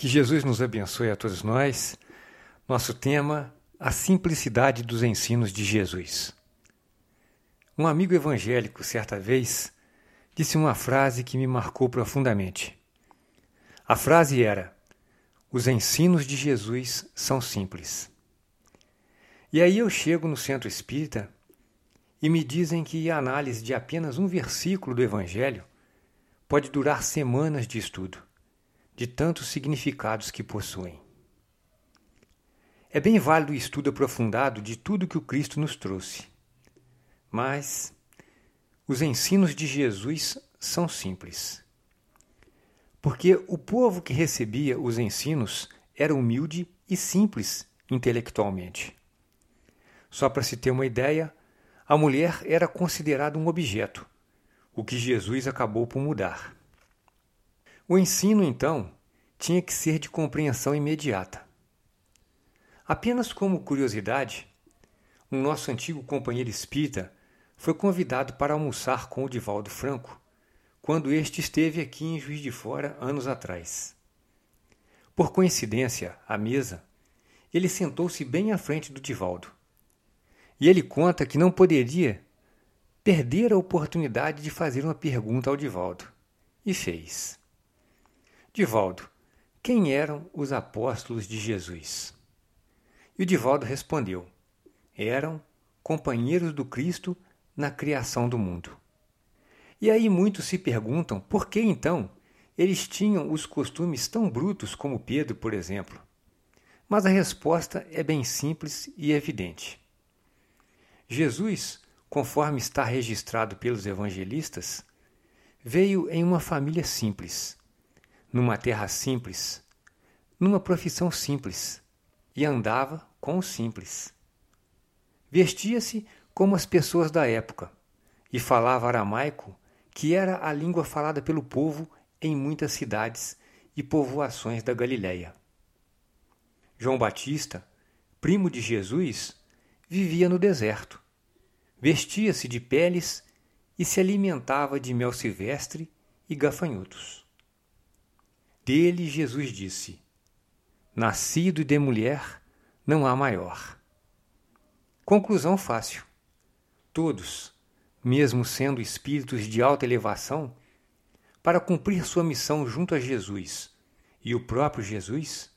Que Jesus nos abençoe a todos nós. Nosso tema: a simplicidade dos ensinos de Jesus. Um amigo evangélico, certa vez, disse uma frase que me marcou profundamente. A frase era: Os ensinos de Jesus são simples. E aí eu chego no centro espírita e me dizem que a análise de apenas um versículo do Evangelho pode durar semanas de estudo, de tantos significados que possuem. É bem válido o estudo aprofundado de tudo que o Cristo nos trouxe. Mas os ensinos de Jesus são simples. Porque o povo que recebia os ensinos era humilde e simples intelectualmente. Só para se ter uma ideia, a mulher era considerada um objeto, o que Jesus acabou por mudar. O ensino, então, tinha que ser de compreensão imediata. Apenas como curiosidade, um nosso antigo companheiro espírita foi convidado para almoçar com o Divaldo Franco quando este esteve aqui em Juiz de Fora anos atrás. Por coincidência, à mesa, ele sentou-se bem à frente do Divaldo. E ele conta que não poderia perder a oportunidade de fazer uma pergunta ao Divaldo. E fez. Divaldo, quem eram os apóstolos de Jesus? E o Divaldo respondeu: Eram companheiros do Cristo na criação do mundo. E aí muitos se perguntam por que então eles tinham os costumes tão brutos como Pedro, por exemplo. Mas a resposta é bem simples e evidente. Jesus, conforme está registrado pelos evangelistas, veio em uma família simples, numa terra simples, numa profissão simples, e andava com o simples. Vestia-se como as pessoas da época e falava aramaico, que era a língua falada pelo povo em muitas cidades e povoações da Galiléia. João Batista, primo de Jesus, vivia no deserto. Vestia-se de peles e se alimentava de mel silvestre e gafanhotos. Dele Jesus disse: Nascido de mulher, não há maior. Conclusão fácil. Todos, mesmo sendo espíritos de alta elevação, para cumprir sua missão junto a Jesus e o próprio Jesus,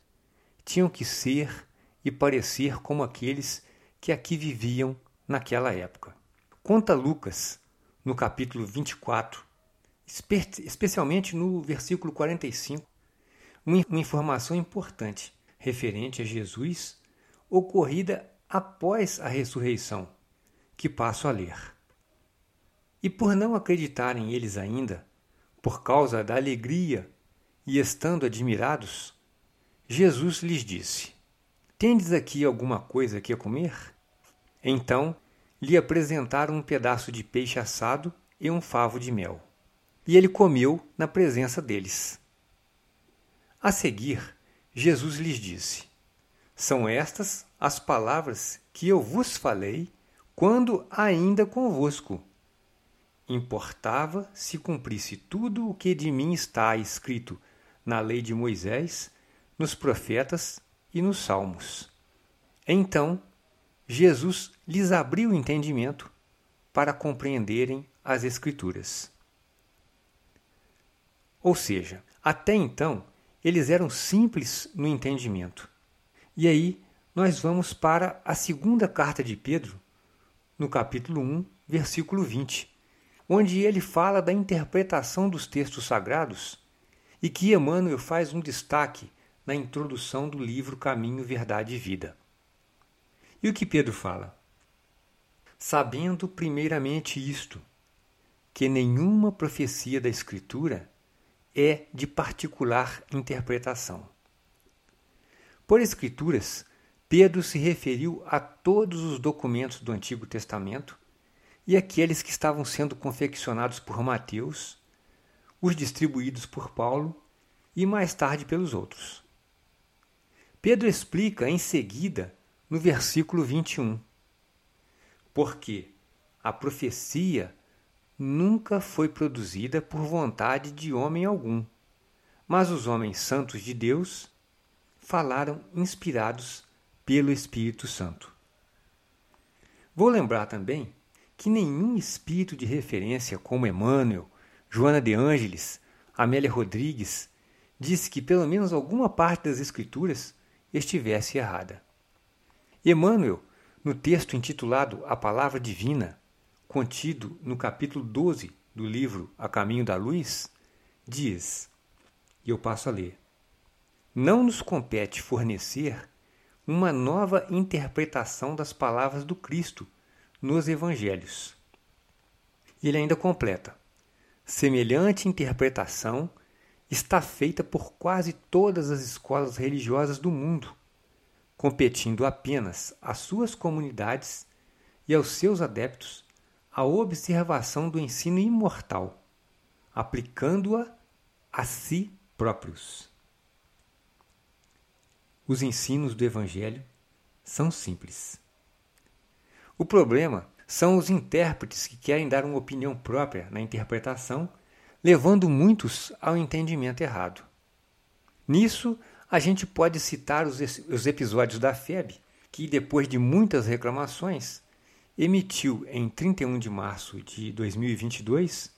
tinham que ser e parecer como aqueles que aqui viviam naquela época. Conta Lucas, no capítulo 24, espe especialmente no versículo 45, uma informação importante referente a Jesus ocorrida após a ressurreição, que passo a ler. E por não acreditarem eles ainda, por causa da alegria e estando admirados, Jesus lhes disse: Tendes aqui alguma coisa que comer? Então lhe apresentaram um pedaço de peixe assado e um favo de mel. E ele comeu na presença deles. A seguir, Jesus lhes disse: São estas as palavras que eu vos falei quando ainda convosco. Importava se cumprisse tudo o que de mim está escrito na lei de Moisés, nos profetas e nos salmos. Então Jesus lhes abriu o entendimento para compreenderem as Escrituras. Ou seja, até então eles eram simples no entendimento. E aí nós vamos para a segunda carta de Pedro, no capítulo 1, versículo 20, onde ele fala da interpretação dos textos sagrados e que Emmanuel faz um destaque na introdução do livro Caminho, Verdade e Vida. E o que Pedro fala? Sabendo primeiramente isto, que nenhuma profecia da Escritura é de particular interpretação. Por Escrituras, Pedro se referiu a todos os documentos do Antigo Testamento e aqueles que estavam sendo confeccionados por Mateus, os distribuídos por Paulo e mais tarde pelos outros. Pedro explica em seguida no versículo 21. Porque a profecia nunca foi produzida por vontade de homem algum, mas os homens santos de Deus falaram inspirados pelo Espírito Santo. Vou lembrar também que nenhum espírito de referência como Emmanuel, Joana de Ângeles, Amélia Rodrigues, disse que pelo menos alguma parte das Escrituras estivesse errada. Emmanuel, no texto intitulado A Palavra Divina, contido no capítulo 12 do livro A Caminho da Luz, diz, e eu passo a ler: Não nos compete fornecer uma nova interpretação das palavras do Cristo nos Evangelhos. Ele ainda completa: semelhante interpretação está feita por quase todas as escolas religiosas do mundo, competindo apenas às suas comunidades e aos seus adeptos a observação do ensino imortal, aplicando-a a si próprios. Os ensinos do Evangelho são simples. O problema são os intérpretes que querem dar uma opinião própria na interpretação, levando muitos ao entendimento errado. Nisso, a gente pode citar os, os episódios da FEB, que, depois de muitas reclamações, emitiu em 31 de março de 2022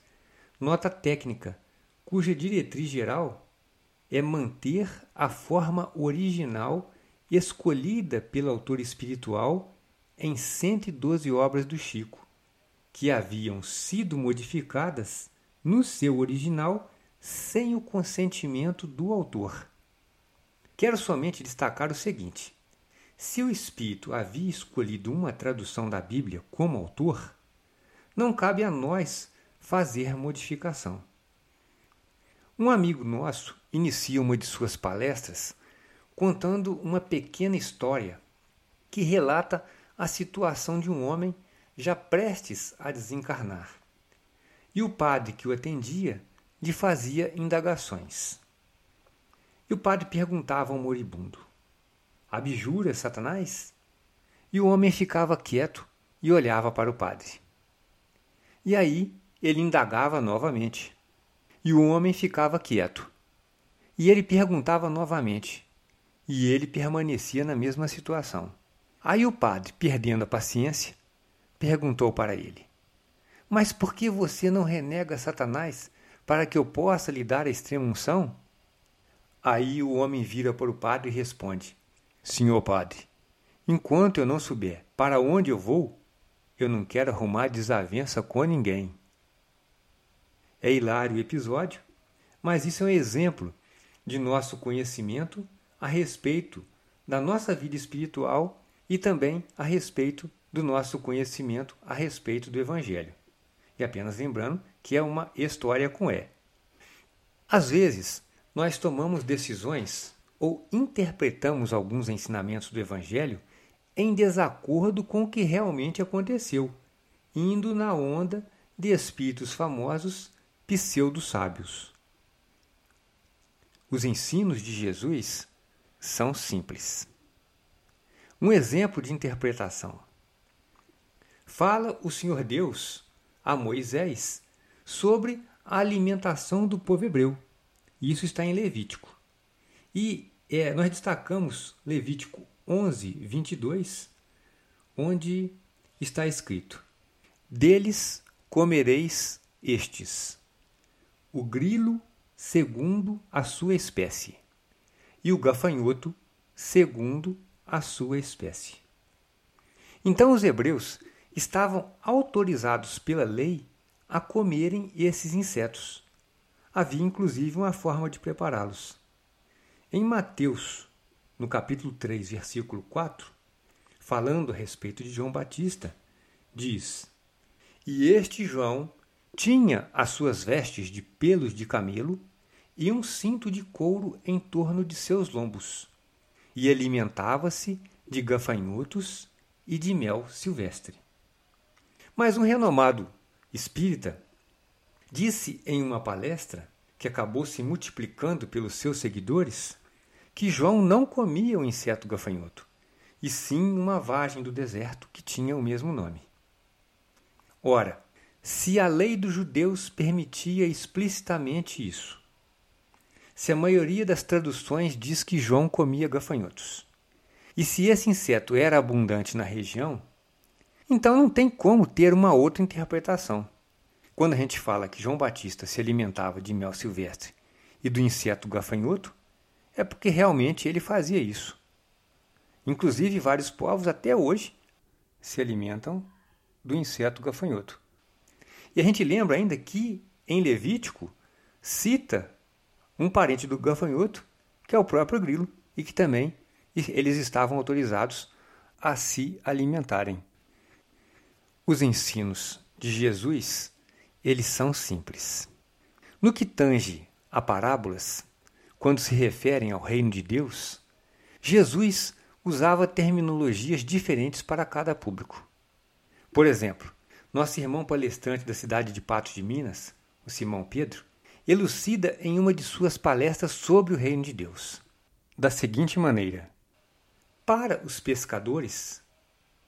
nota técnica, cuja diretriz geral é manter a forma original escolhida pelo autor espiritual em 112 obras do Chico, que haviam sido modificadas no seu original sem o consentimento do autor. Quero somente destacar o seguinte: se o espírito havia escolhido uma tradução da Bíblia como autor, não cabe a nós fazer modificação. Um amigo nosso inicia uma de suas palestras contando uma pequena história que relata a situação de um homem já prestes a desencarnar. E o padre que o atendia lhe fazia indagações. E o padre perguntava ao moribundo: Abjura Satanás? E o homem ficava quieto e olhava para o padre. E aí ele indagava novamente. E o homem ficava quieto. E ele perguntava novamente. E ele permanecia na mesma situação. Aí o padre, perdendo a paciência, perguntou para ele: Mas por que você não renega Satanás para que eu possa lhe dar a extrema unção? Aí o homem vira para o padre e responde: Senhor padre, enquanto eu não souber para onde eu vou, eu não quero arrumar desavença com ninguém. É hilário o episódio, mas isso é um exemplo de nosso conhecimento a respeito da nossa vida espiritual e também a respeito do nosso conhecimento a respeito do Evangelho. E apenas lembrando que é uma história com E. Às vezes, nós tomamos decisões ou interpretamos alguns ensinamentos do Evangelho em desacordo com o que realmente aconteceu, indo na onda de espíritos famosos pseudo-sábios. Os ensinos de Jesus são simples. Um exemplo de interpretação. Fala o Senhor Deus a Moisés sobre a alimentação do povo hebreu. Isso está em Levítico. E é, nós destacamos Levítico 11, 22, onde está escrito: Deles comereis estes, o grilo segundo a sua espécie, e o gafanhoto segundo a sua espécie. Então os hebreus estavam autorizados pela lei a comerem esses insetos. Havia inclusive uma forma de prepará-los. Em Mateus, no capítulo 3, versículo 4, falando a respeito de João Batista, diz: E este João tinha as suas vestes de pelos de camelo e um cinto de couro em torno de seus lombos e alimentava-se de gafanhotos e de mel silvestre. Mas um renomado espírita disse em uma palestra, que acabou se multiplicando pelos seus seguidores, que João não comia o inseto gafanhoto, e sim uma vagem do deserto que tinha o mesmo nome. Ora, se a lei dos judeus permitia explicitamente isso, se a maioria das traduções diz que João comia gafanhotos. E se esse inseto era abundante na região, então não tem como ter uma outra interpretação. Quando a gente fala que João Batista se alimentava de mel silvestre e do inseto gafanhoto, é porque realmente ele fazia isso. Inclusive, vários povos até hoje se alimentam do inseto gafanhoto. E a gente lembra ainda que em Levítico cita um parente do gafanhoto, que é o próprio grilo, e que também eles estavam autorizados a se alimentarem. Os ensinos de Jesus, eles são simples. No que tange a parábolas, quando se referem ao reino de Deus, Jesus usava terminologias diferentes para cada público. Por exemplo, nosso irmão palestrante da cidade de Patos de Minas, o Simão Pedro, elucida em uma de suas palestras sobre o reino de Deus, da seguinte maneira: Para os pescadores,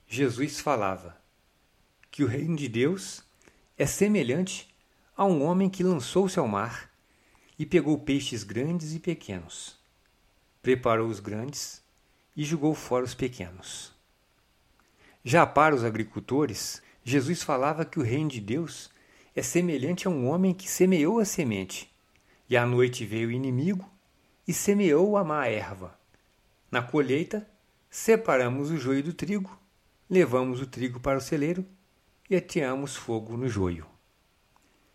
Jesus falava que o reino de Deus é semelhante a um homem que lançou-se ao mar e pegou peixes grandes e pequenos, preparou os grandes e jogou fora os pequenos. Já para os agricultores, Jesus falava que o reino de Deus é semelhante a um homem que semeou a semente, e à noite veio o inimigo e semeou a má erva. Na colheita, separamos o joio do trigo, levamos o trigo para o celeiro e ateamos fogo no joio.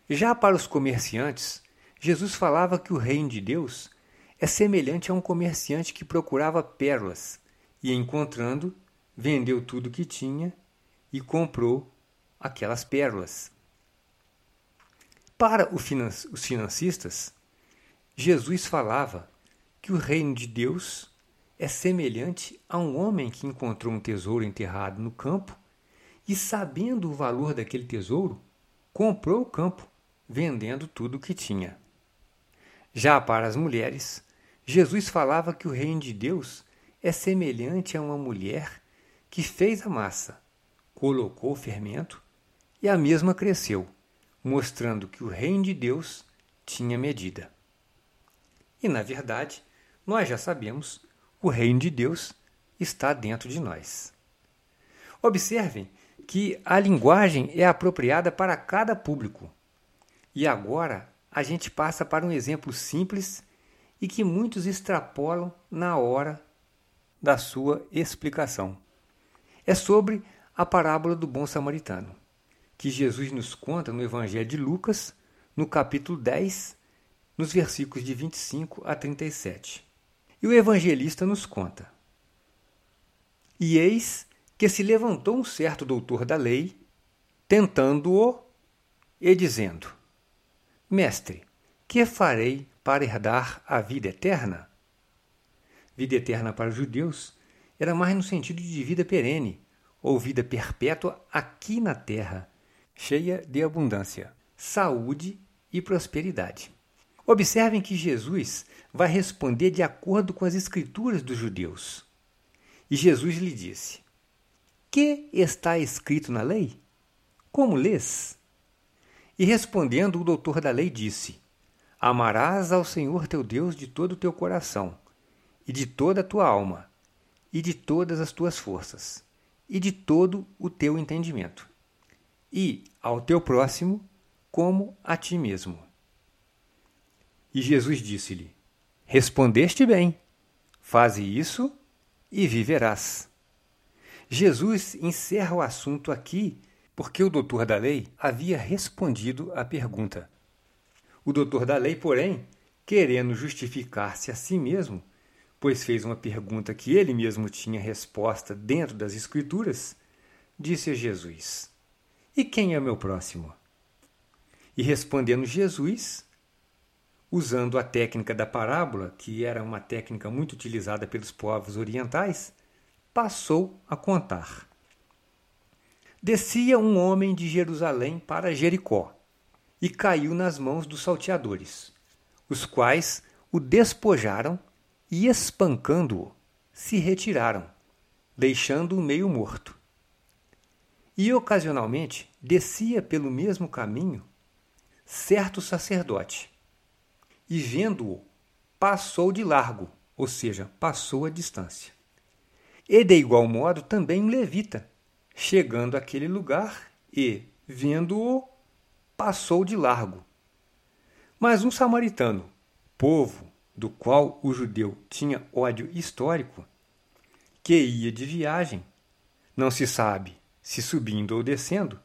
Já para os comerciantes, Jesus falava que o reino de Deus é semelhante a um comerciante que procurava pérolas e, encontrando, vendeu tudo que tinha e comprou aquelas pérolas. Para os financistas, Jesus falava que o reino de Deus é semelhante a um homem que encontrou um tesouro enterrado no campo e, sabendo o valor daquele tesouro, comprou o campo, vendendo tudo o que tinha. Já para as mulheres, Jesus falava que o reino de Deus é semelhante a uma mulher que fez a massa, colocou o fermento e a mesma cresceu mostrando que o reino de Deus tinha medida. E, na verdade, nós já sabemos, o reino de Deus está dentro de nós. Observem que a linguagem é apropriada para cada público. E agora a gente passa para um exemplo simples e que muitos extrapolam na hora da sua explicação. É sobre a parábola do bom samaritano que Jesus nos conta no Evangelho de Lucas, no capítulo 10, nos versículos de 25 a 37. E o evangelista nos conta: E eis que se levantou um certo doutor da lei, tentando-o e dizendo: Mestre, que farei para herdar a vida eterna? Vida eterna para os judeus era mais no sentido de vida perene, ou vida perpétua aqui na terra, cheia de abundância, saúde e prosperidade. Observem que Jesus vai responder de acordo com as escrituras dos judeus. E Jesus lhe disse: Que está escrito na lei? Como lês? E respondendo, o doutor da lei disse: Amarás ao Senhor teu Deus de todo o teu coração, e de toda a tua alma, e de todas as tuas forças, e de todo o teu entendimento e ao teu próximo como a ti mesmo. E Jesus disse-lhe: Respondeste bem, faze isso e viverás. Jesus encerra o assunto aqui porque o doutor da lei havia respondido à pergunta. O doutor da lei, porém, querendo justificar-se a si mesmo, pois fez uma pergunta que ele mesmo tinha resposta dentro das Escrituras, disse a Jesus: e quem é meu próximo? E respondendo Jesus, usando a técnica da parábola, que era uma técnica muito utilizada pelos povos orientais, passou a contar. Descia um homem de Jerusalém para Jericó e caiu nas mãos dos salteadores, os quais o despojaram e, espancando-o, se retiraram, deixando-o meio morto. E ocasionalmente descia pelo mesmo caminho certo sacerdote, e vendo-o, passou de largo, ou seja, passou a distância. E de igual modo também um levita, chegando àquele lugar e, vendo-o, passou de largo. Mas um samaritano, povo do qual o judeu tinha ódio histórico, que ia de viagem, não se sabe se subindo ou descendo,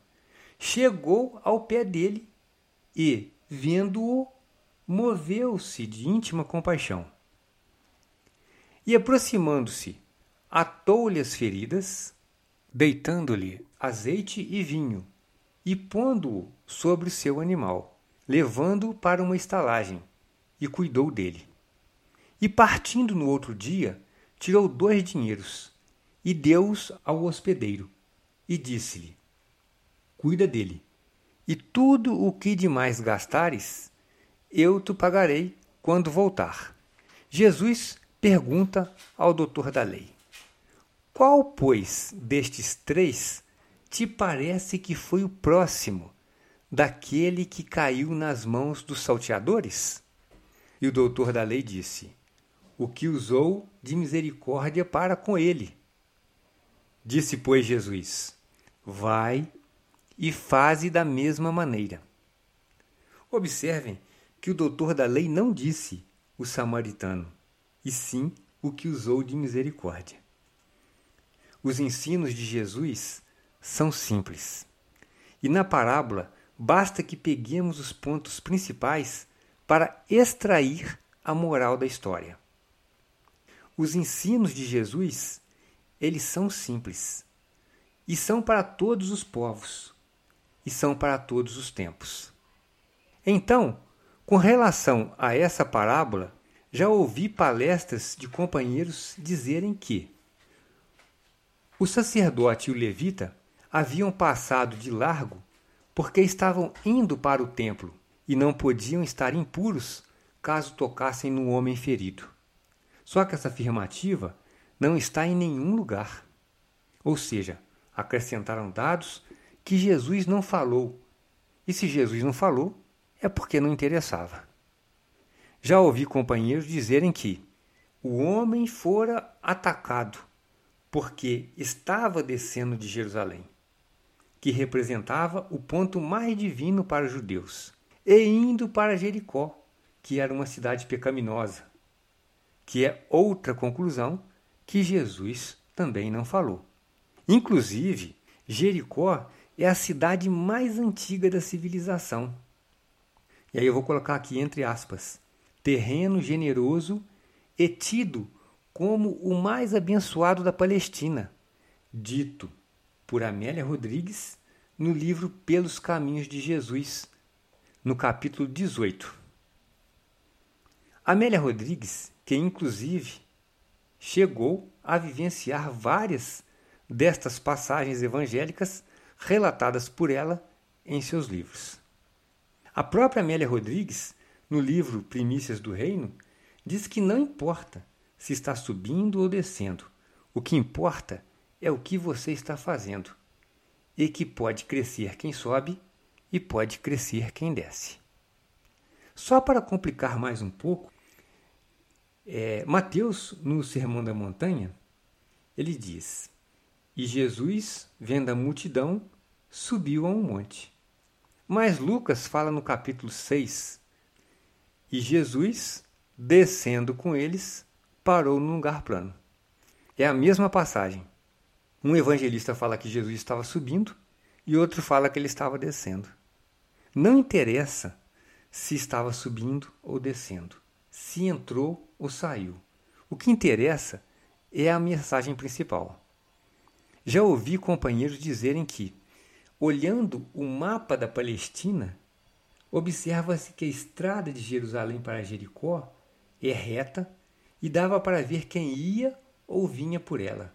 chegou ao pé dele e, vendo-o, moveu-se de íntima compaixão. E aproximando-se, atou-lhe as feridas, deitando-lhe azeite e vinho, e pondo-o sobre o seu animal, levando-o para uma estalagem, e cuidou dele. E partindo no outro dia, tirou dois dinheiros, e deu-os ao hospedeiro, e disse-lhe: Cuida dele, e tudo o que demais gastares, eu te pagarei quando voltar. Jesus pergunta ao doutor da lei: Qual, pois, destes três te parece que foi o próximo daquele que caiu nas mãos dos salteadores? E o doutor da lei disse: O que usou de misericórdia para com ele. Disse, pois, Jesus: Vai e faze da mesma maneira. Observem que o doutor da lei não disse o samaritano, e sim o que usou de misericórdia. Os ensinos de Jesus são simples. E na parábola, basta que peguemos os pontos principais para extrair a moral da história. Os ensinos de Jesus, eles são simples e são para todos os povos e são para todos os tempos. Então, com relação a essa parábola, já ouvi palestras de companheiros dizerem que o sacerdote e o levita haviam passado de largo porque estavam indo para o templo e não podiam estar impuros caso tocassem no homem ferido. Só que essa afirmativa não está em nenhum lugar. Ou seja, acrescentaram dados que Jesus não falou. E se Jesus não falou, é porque não interessava. Já ouvi companheiros dizerem que o homem fora atacado porque estava descendo de Jerusalém, que representava o ponto mais divino para os judeus, e indo para Jericó, que era uma cidade pecaminosa, que é outra conclusão que Jesus também não falou. Inclusive, Jericó é a cidade mais antiga da civilização e aí eu vou colocar aqui entre aspas, terreno generoso e tido como o mais abençoado da Palestina, dito por Amélia Rodrigues no livro Pelos Caminhos de Jesus, no capítulo 18. Amélia Rodrigues, que inclusive chegou a vivenciar várias destas passagens evangélicas relatadas por ela em seus livros. A própria Amélia Rodrigues, no livro Primícias do Reino, diz que não importa se está subindo ou descendo, o que importa é o que você está fazendo, e que pode crescer quem sobe e pode crescer quem desce. Só para complicar mais um pouco, é, Mateus, no Sermão da Montanha, ele diz: E Jesus, vendo a multidão, subiu a um monte. Mas Lucas fala no capítulo 6: E Jesus, descendo com eles, parou num lugar plano. É a mesma passagem. Um evangelista fala que Jesus estava subindo e outro fala que ele estava descendo. Não interessa se estava subindo ou descendo, se entrou ou saiu. O que interessa é a mensagem principal. Já ouvi companheiros dizerem que Olhando o mapa da Palestina, observa-se que a estrada de Jerusalém para Jericó é reta e dava para ver quem ia ou vinha por ela.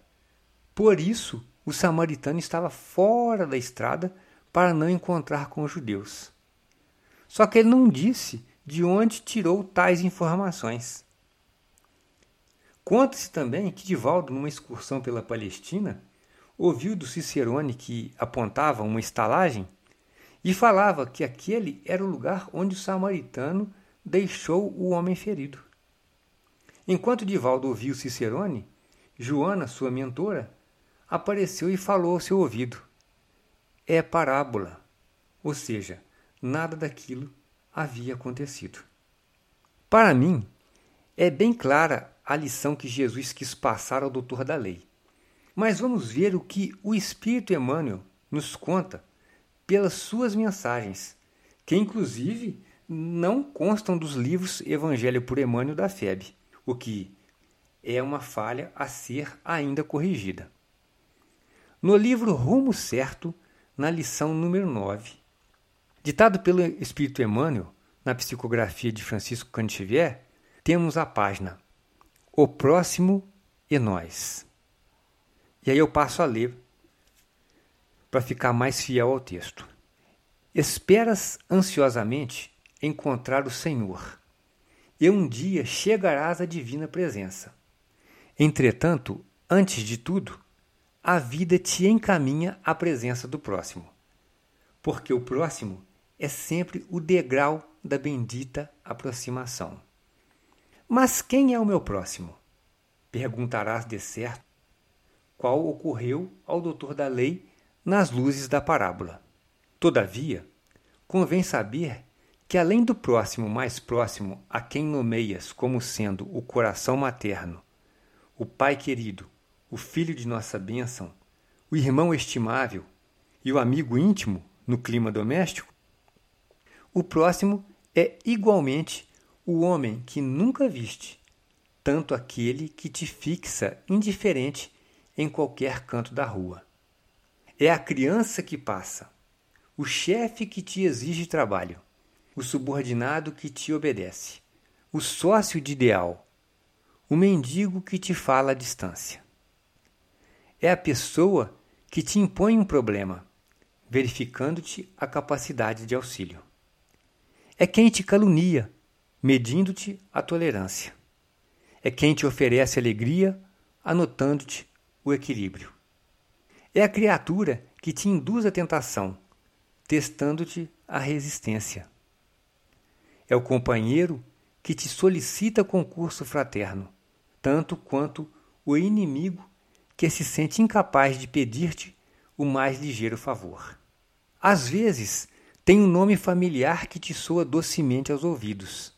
Por isso, o samaritano estava fora da estrada para não encontrar com os judeus. Só que ele não disse de onde tirou tais informações. Conta-se também que Divaldo, numa excursão pela Palestina, ouviu do Cicerone que apontava uma estalagem e falava que aquele era o lugar onde o samaritano deixou o homem ferido. Enquanto Divaldo ouviu Cicerone, Joana, sua mentora, apareceu e falou ao seu ouvido: É parábola, ou seja, nada daquilo havia acontecido. Para mim, é bem clara a lição que Jesus quis passar ao doutor da lei. Mas vamos ver o que o Espírito Emmanuel nos conta pelas suas mensagens, que inclusive não constam dos livros Evangelho por Emmanuel da FEB, o que é uma falha a ser ainda corrigida. No livro Rumo Certo, na lição número 9, ditado pelo Espírito Emmanuel, na psicografia de Francisco Cantivier, temos a página O Próximo e Nós. E aí eu passo a ler para ficar mais fiel ao texto. Esperas ansiosamente encontrar o Senhor, e um dia chegarás à divina presença. Entretanto, antes de tudo, a vida te encaminha à presença do próximo, porque o próximo é sempre o degrau da bendita aproximação. Mas quem é o meu próximo? Perguntarás de certo qual ocorreu ao doutor da lei nas luzes da parábola. Todavia, convém saber que, além do próximo mais próximo a quem nomeias como sendo o coração materno, o pai querido, o filho de nossa bênção, o irmão estimável e o amigo íntimo no clima doméstico, o próximo é igualmente o homem que nunca viste, tanto aquele que te fixa indiferente em qualquer canto da rua. É a criança que passa, o chefe que te exige trabalho, o subordinado que te obedece, o sócio de ideal, o mendigo que te fala à distância. É a pessoa que te impõe um problema, verificando-te a capacidade de auxílio. É quem te calunia, medindo-te a tolerância. É quem te oferece alegria, anotando-te o equilíbrio. É a criatura que te induz à tentação, testando-te a resistência. É o companheiro que te solicita concurso fraterno, tanto quanto o inimigo que se sente incapaz de pedir-te o mais ligeiro favor. Às vezes, tem um nome familiar que te soa docemente aos ouvidos.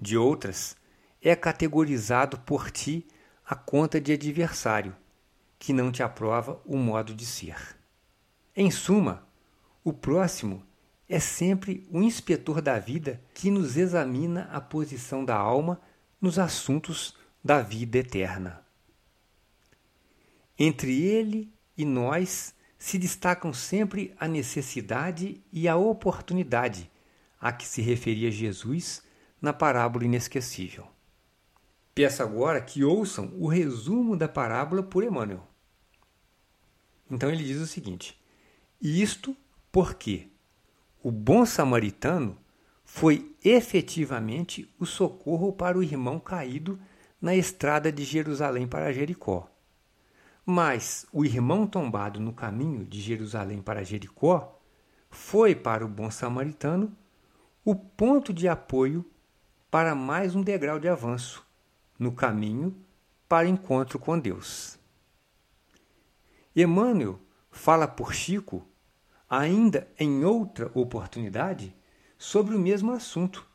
De outras, é categorizado por ti a conta de adversário, que não te aprova o modo de ser. Em suma, o próximo é sempre o inspetor da vida que nos examina a posição da alma nos assuntos da vida eterna. Entre ele e nós se destacam sempre a necessidade e a oportunidade a que se referia Jesus na parábola inesquecível. Peço agora que ouçam o resumo da parábola por Emmanuel. Então ele diz o seguinte: Isto porque o bom samaritano foi efetivamente o socorro para o irmão caído na estrada de Jerusalém para Jericó. Mas o irmão tombado no caminho de Jerusalém para Jericó foi para o bom samaritano o ponto de apoio para mais um degrau de avanço no caminho para encontro com Deus. Emmanuel fala por Chico, ainda em outra oportunidade, sobre o mesmo assunto,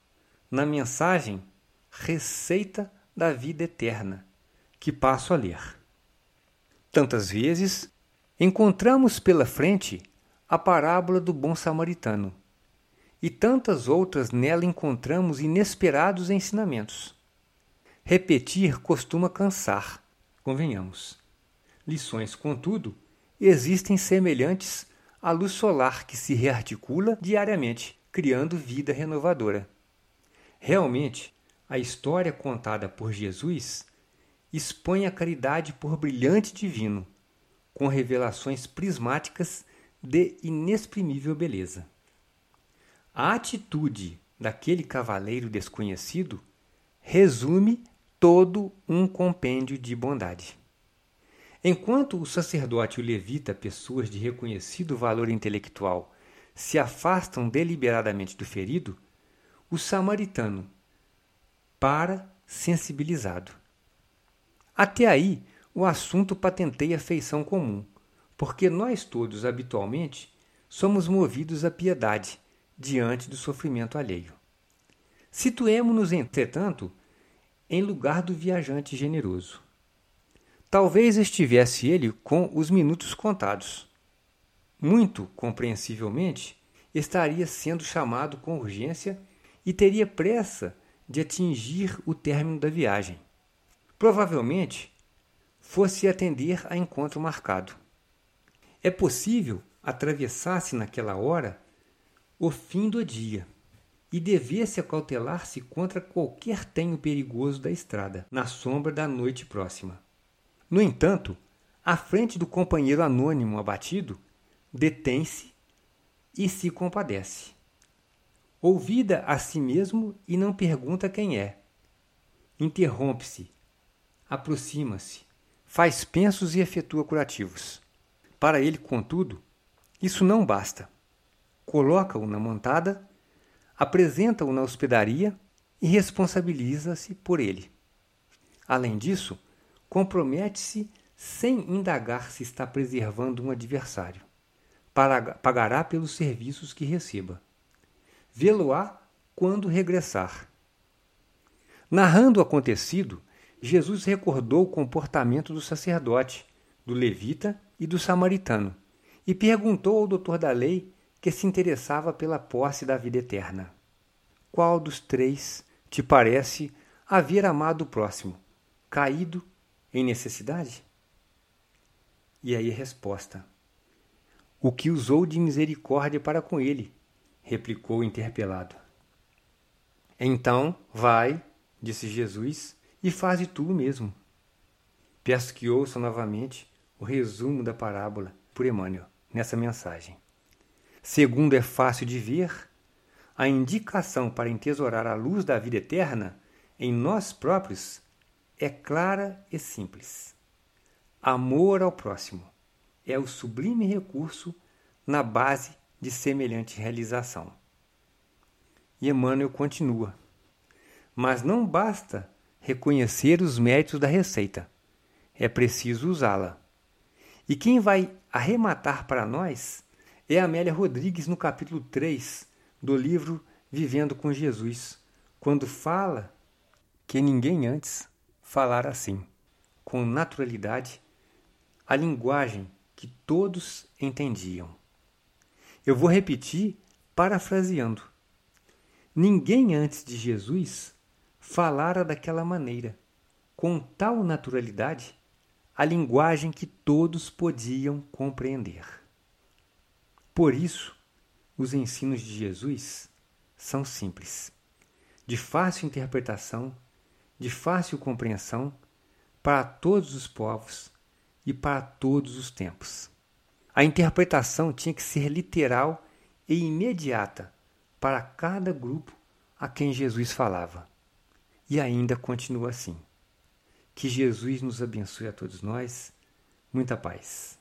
na mensagem Receita da Vida Eterna, que passo a ler. Tantas vezes encontramos pela frente a parábola do bom samaritano, e tantas outras nela encontramos inesperados ensinamentos. Repetir costuma cansar, convenhamos. Lições, contudo, existem semelhantes à luz solar que se rearticula diariamente, criando vida renovadora. Realmente, a história contada por Jesus expõe a caridade por brilhante divino, com revelações prismáticas de inexprimível beleza. A atitude daquele cavaleiro desconhecido resume todo um compêndio de bondade. Enquanto o sacerdote e o levita, pessoas de reconhecido valor intelectual, se afastam deliberadamente do ferido, o samaritano para sensibilizado. Até aí, o assunto patenteia feição comum, porque nós todos, habitualmente, somos movidos à piedade diante do sofrimento alheio. Situemo-nos, entretanto, em lugar do viajante generoso. Talvez estivesse ele com os minutos contados. Muito compreensivelmente, estaria sendo chamado com urgência e teria pressa de atingir o término da viagem. Provavelmente fosse atender a encontro marcado. É possível atravessasse naquela hora o fim do dia e devesse acautelar-se contra qualquer tenho perigoso da estrada, na sombra da noite próxima. No entanto, à frente do companheiro anônimo abatido, detém-se e se compadece. Ouvida a si mesmo e não pergunta quem é. Interrompe-se, aproxima-se, faz pensos e efetua curativos. Para ele, contudo, isso não basta. Coloca-o na montada apresenta-o na hospedaria e responsabiliza-se por ele. Além disso, compromete-se sem indagar se está preservando um adversário. Pagará pelos serviços que receba. Vê-lo-á quando regressar. Narrando o acontecido, Jesus recordou o comportamento do sacerdote, do levita e do samaritano e perguntou ao doutor da lei que se interessava pela posse da vida eterna. Qual dos três te parece haver amado o próximo, caído em necessidade? E aí resposta: O que usou de misericórdia para com ele, replicou o interpelado. Então, vai, disse Jesus, e faze tu o mesmo. Peço que ouçam novamente o resumo da parábola por Emmanuel nessa mensagem. Segundo é fácil de ver, a indicação para entesourar a luz da vida eterna em nós próprios é clara e simples. Amor ao próximo é o sublime recurso na base de semelhante realização. E Emmanuel continua: Mas não basta reconhecer os méritos da receita, é preciso usá-la. E quem vai arrematar para nós é Amélia Rodrigues no capítulo 3 do livro Vivendo com Jesus, quando fala que ninguém antes falara assim, com naturalidade, a linguagem que todos entendiam. Eu vou repetir parafraseando. Ninguém antes de Jesus falara daquela maneira, com tal naturalidade, a linguagem que todos podiam compreender. Por isso, os ensinos de Jesus são simples, de fácil interpretação, de fácil compreensão para todos os povos e para todos os tempos. A interpretação tinha que ser literal e imediata para cada grupo a quem Jesus falava. E ainda continua assim. Que Jesus nos abençoe a todos nós. Muita paz.